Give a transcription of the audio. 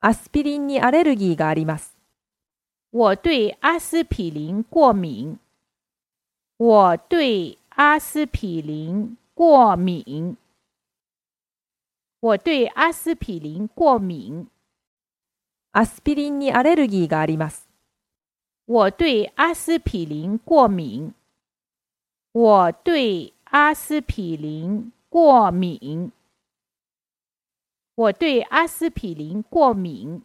アスピリンにアレルギーがあります。我对阿司匹林过敏。我对阿司匹林过敏。我对阿司匹林过敏。アスピリンにアレルギーがあります。我对阿司匹林过敏。我对阿司匹林过敏。 我对阿司匹林过敏。